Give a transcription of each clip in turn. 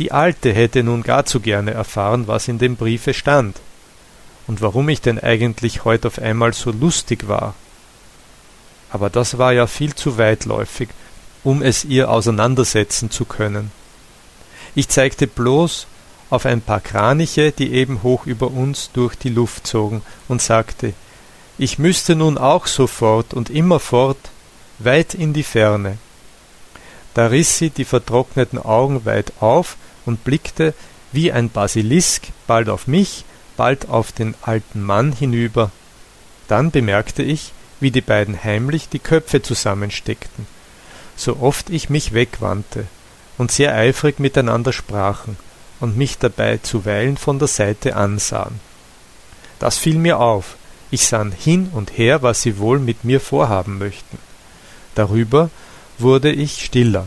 Die Alte hätte nun gar zu gerne erfahren, was in dem Briefe stand und warum ich denn eigentlich heut auf einmal so lustig war. Aber das war ja viel zu weitläufig, um es ihr auseinandersetzen zu können. Ich zeigte bloß auf ein paar Kraniche, die eben hoch über uns durch die Luft zogen, und sagte, ich müsste nun auch sofort und immerfort weit in die Ferne. Da riß sie die vertrockneten Augen weit auf und blickte wie ein Basilisk bald auf mich, bald auf den alten Mann hinüber. Dann bemerkte ich, wie die beiden heimlich die Köpfe zusammensteckten, so oft ich mich wegwandte, und sehr eifrig miteinander sprachen und mich dabei zuweilen von der Seite ansahen. Das fiel mir auf, ich sann hin und her, was sie wohl mit mir vorhaben möchten. Darüber wurde ich stiller.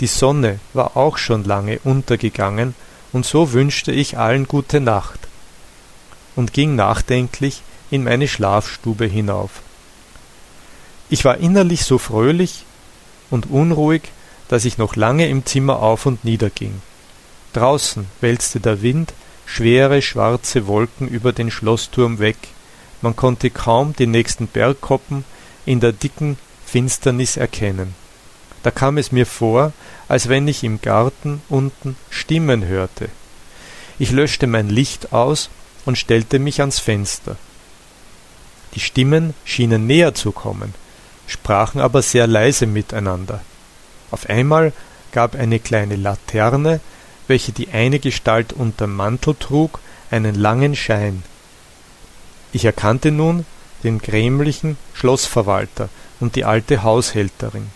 Die Sonne war auch schon lange untergegangen, und so wünschte ich allen gute Nacht und ging nachdenklich in meine Schlafstube hinauf. Ich war innerlich so fröhlich und unruhig, dass ich noch lange im Zimmer auf und nieder ging. Draußen wälzte der Wind schwere schwarze Wolken über den Schlossturm weg, man konnte kaum die nächsten Bergkoppen in der dicken Finsternis erkennen. Da kam es mir vor, als wenn ich im Garten unten Stimmen hörte. Ich löschte mein Licht aus und stellte mich ans Fenster. Die Stimmen schienen näher zu kommen, sprachen aber sehr leise miteinander. Auf einmal gab eine kleine Laterne, welche die eine Gestalt unterm Mantel trug, einen langen Schein. Ich erkannte nun den grämlichen Schlossverwalter und die alte Haushälterin.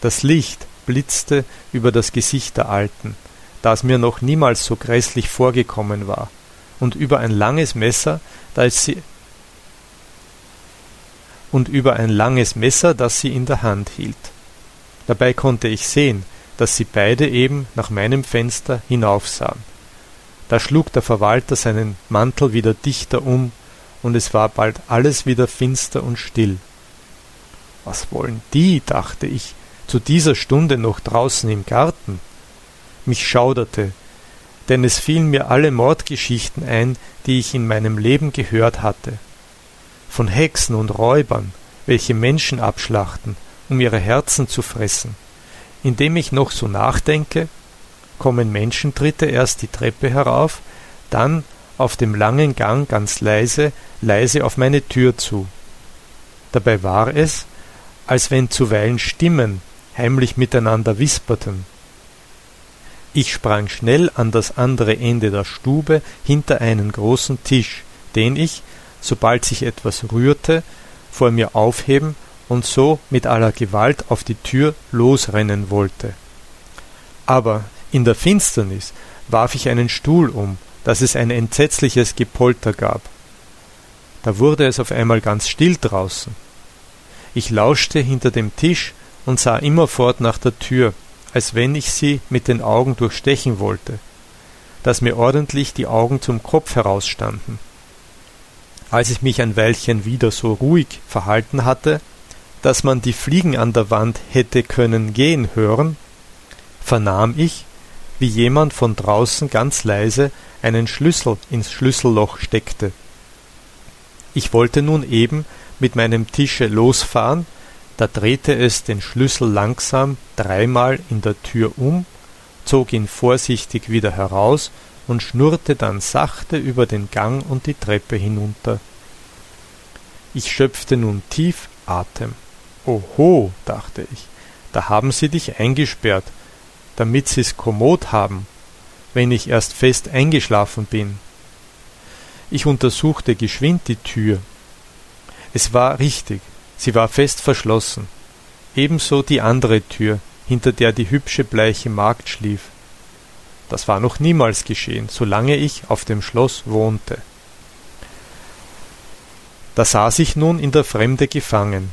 Das Licht blitzte über das Gesicht der Alten, da es mir noch niemals so gräßlich vorgekommen war, und über ein langes Messer, das sie und über ein langes Messer, das sie in der Hand hielt. Dabei konnte ich sehen, dass sie beide eben nach meinem Fenster hinaufsahen. Da schlug der Verwalter seinen Mantel wieder dichter um, und es war bald alles wieder finster und still. Was wollen die, dachte ich, zu dieser Stunde noch draußen im Garten? Mich schauderte, denn es fielen mir alle Mordgeschichten ein, die ich in meinem Leben gehört hatte. Von Hexen und Räubern, welche Menschen abschlachten, um ihre Herzen zu fressen. Indem ich noch so nachdenke, kommen Menschentritte erst die Treppe herauf, dann auf dem langen Gang ganz leise, leise auf meine Tür zu. Dabei war es, als wenn zuweilen Stimmen heimlich miteinander wisperten. Ich sprang schnell an das andere Ende der Stube hinter einen großen Tisch, den ich, sobald sich etwas rührte, vor mir aufheben und so mit aller Gewalt auf die Tür losrennen wollte. Aber in der Finsternis warf ich einen Stuhl um dass es ein entsetzliches Gepolter gab. Da wurde es auf einmal ganz still draußen. Ich lauschte hinter dem Tisch und sah immerfort nach der Tür, als wenn ich sie mit den Augen durchstechen wollte, dass mir ordentlich die Augen zum Kopf herausstanden. Als ich mich ein Weilchen wieder so ruhig verhalten hatte, dass man die Fliegen an der Wand hätte können gehen hören, vernahm ich, wie jemand von draußen ganz leise einen Schlüssel ins Schlüsselloch steckte. Ich wollte nun eben mit meinem Tische losfahren, da drehte es den Schlüssel langsam dreimal in der Tür um, zog ihn vorsichtig wieder heraus und schnurrte dann sachte über den Gang und die Treppe hinunter. Ich schöpfte nun tief Atem. Oho, dachte ich, da haben sie dich eingesperrt, damit sie's kommod haben, wenn ich erst fest eingeschlafen bin. Ich untersuchte geschwind die Tür. Es war richtig, sie war fest verschlossen. Ebenso die andere Tür, hinter der die hübsche bleiche Magd schlief. Das war noch niemals geschehen, solange ich auf dem Schloss wohnte. Da saß ich nun in der Fremde gefangen.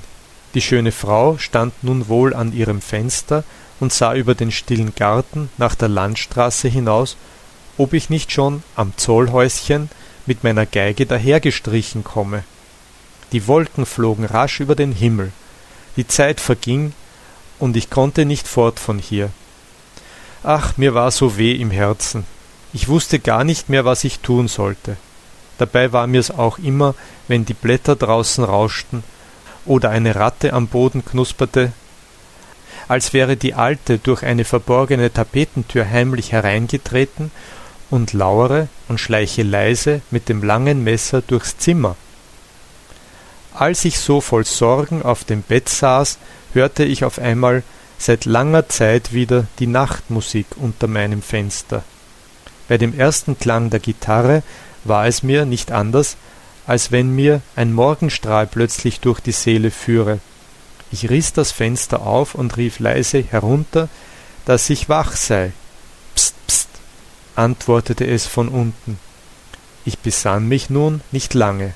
Die schöne Frau stand nun wohl an ihrem Fenster und sah über den stillen Garten nach der Landstraße hinaus, ob ich nicht schon am Zollhäuschen mit meiner Geige dahergestrichen komme. Die Wolken flogen rasch über den Himmel, die Zeit verging, und ich konnte nicht fort von hier. Ach, mir war so weh im Herzen. Ich wusste gar nicht mehr, was ich tun sollte. Dabei war mir's auch immer, wenn die Blätter draußen rauschten oder eine Ratte am Boden knusperte, als wäre die Alte durch eine verborgene Tapetentür heimlich hereingetreten und lauere und schleiche leise mit dem langen Messer durchs Zimmer. Als ich so voll Sorgen auf dem Bett saß, hörte ich auf einmal seit langer Zeit wieder die Nachtmusik unter meinem Fenster. Bei dem ersten Klang der Gitarre war es mir nicht anders, als wenn mir ein Morgenstrahl plötzlich durch die Seele führe. Ich riß das Fenster auf und rief leise herunter, dass ich wach sei. Psst, psst, antwortete es von unten. Ich besann mich nun nicht lange,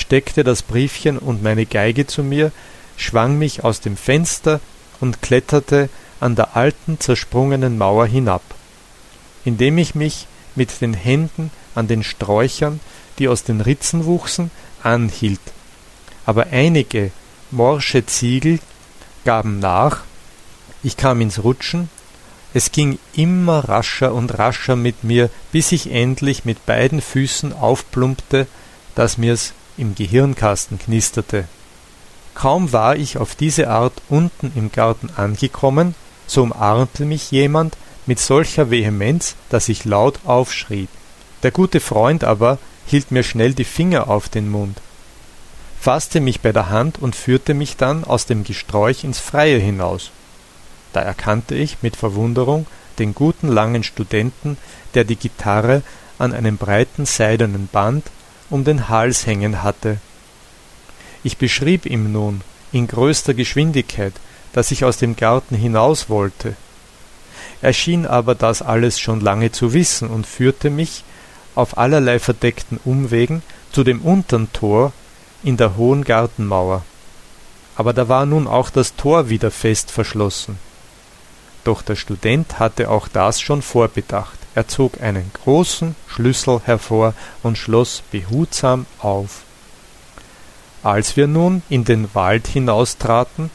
steckte das Briefchen und meine Geige zu mir, schwang mich aus dem Fenster und kletterte an der alten zersprungenen Mauer hinab. Indem ich mich mit den Händen an den Sträuchern, die aus den Ritzen wuchsen, anhielt. Aber einige morsche Ziegel gaben nach, ich kam ins Rutschen, es ging immer rascher und rascher mit mir, bis ich endlich mit beiden Füßen aufplumpte, dass mir's im Gehirnkasten knisterte. Kaum war ich auf diese Art unten im Garten angekommen, so umarmte mich jemand mit solcher Vehemenz, dass ich laut aufschrie. Der gute Freund aber hielt mir schnell die Finger auf den Mund, fasste mich bei der Hand und führte mich dann aus dem Gesträuch ins Freie hinaus. Da erkannte ich mit Verwunderung den guten langen Studenten, der die Gitarre an einem breiten seidenen Band um den Hals hängen hatte. Ich beschrieb ihm nun in größter Geschwindigkeit, dass ich aus dem Garten hinaus wollte. Er schien aber das alles schon lange zu wissen und führte mich auf allerlei verdeckten Umwegen zu dem untern Tor in der hohen Gartenmauer. Aber da war nun auch das Tor wieder fest verschlossen. Doch der Student hatte auch das schon vorbedacht. Er zog einen großen Schlüssel hervor und schloss behutsam auf. Als wir nun in den Wald hinaustraten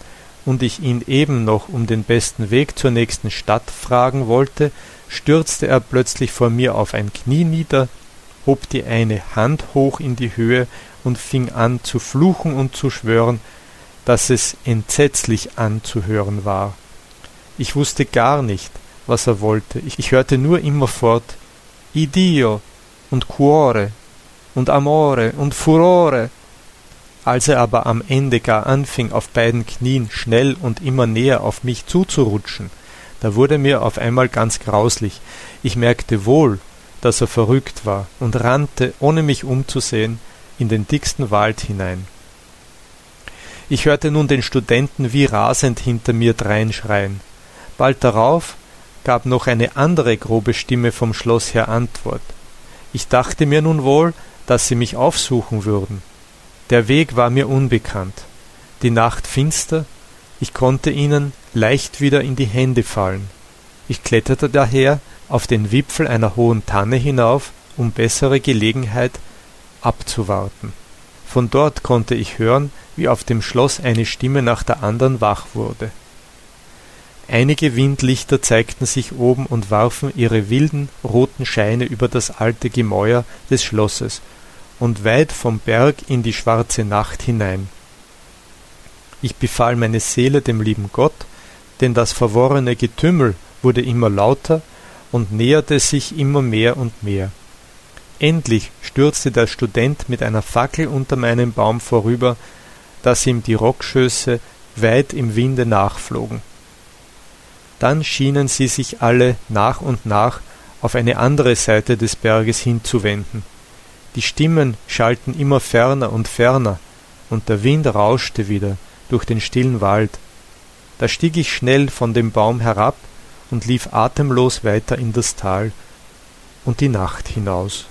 und ich ihn eben noch um den besten Weg zur nächsten Stadt fragen wollte, stürzte er plötzlich vor mir auf ein Knie nieder, hob die eine Hand hoch in die Höhe und fing an zu fluchen und zu schwören, dass es entsetzlich anzuhören war. Ich wusste gar nicht, was er wollte. Ich hörte nur immerfort Idio und Cuore und Amore und Furore. Als er aber am Ende gar anfing, auf beiden Knien schnell und immer näher auf mich zuzurutschen, da wurde mir auf einmal ganz grauslich. Ich merkte wohl, dass er verrückt war und rannte, ohne mich umzusehen, in den dicksten Wald hinein. Ich hörte nun den Studenten wie rasend hinter mir dreinschreien. Bald darauf gab noch eine andere grobe Stimme vom Schloss her Antwort. Ich dachte mir nun wohl, dass sie mich aufsuchen würden. Der Weg war mir unbekannt, die Nacht finster, ich konnte ihnen leicht wieder in die Hände fallen. Ich kletterte daher auf den Wipfel einer hohen Tanne hinauf, um bessere Gelegenheit abzuwarten. Von dort konnte ich hören, wie auf dem Schloss eine Stimme nach der andern wach wurde. Einige Windlichter zeigten sich oben und warfen ihre wilden roten Scheine über das alte Gemäuer des Schlosses und weit vom Berg in die schwarze Nacht hinein. Ich befahl meine Seele dem lieben Gott, denn das verworrene Getümmel wurde immer lauter und näherte sich immer mehr und mehr. Endlich stürzte der Student mit einer Fackel unter meinem Baum vorüber, dass ihm die Rockschöße weit im Winde nachflogen. Dann schienen sie sich alle nach und nach auf eine andere Seite des Berges hinzuwenden. Die Stimmen schallten immer ferner und ferner, und der Wind rauschte wieder durch den stillen Wald. Da stieg ich schnell von dem Baum herab und lief atemlos weiter in das Tal und die Nacht hinaus.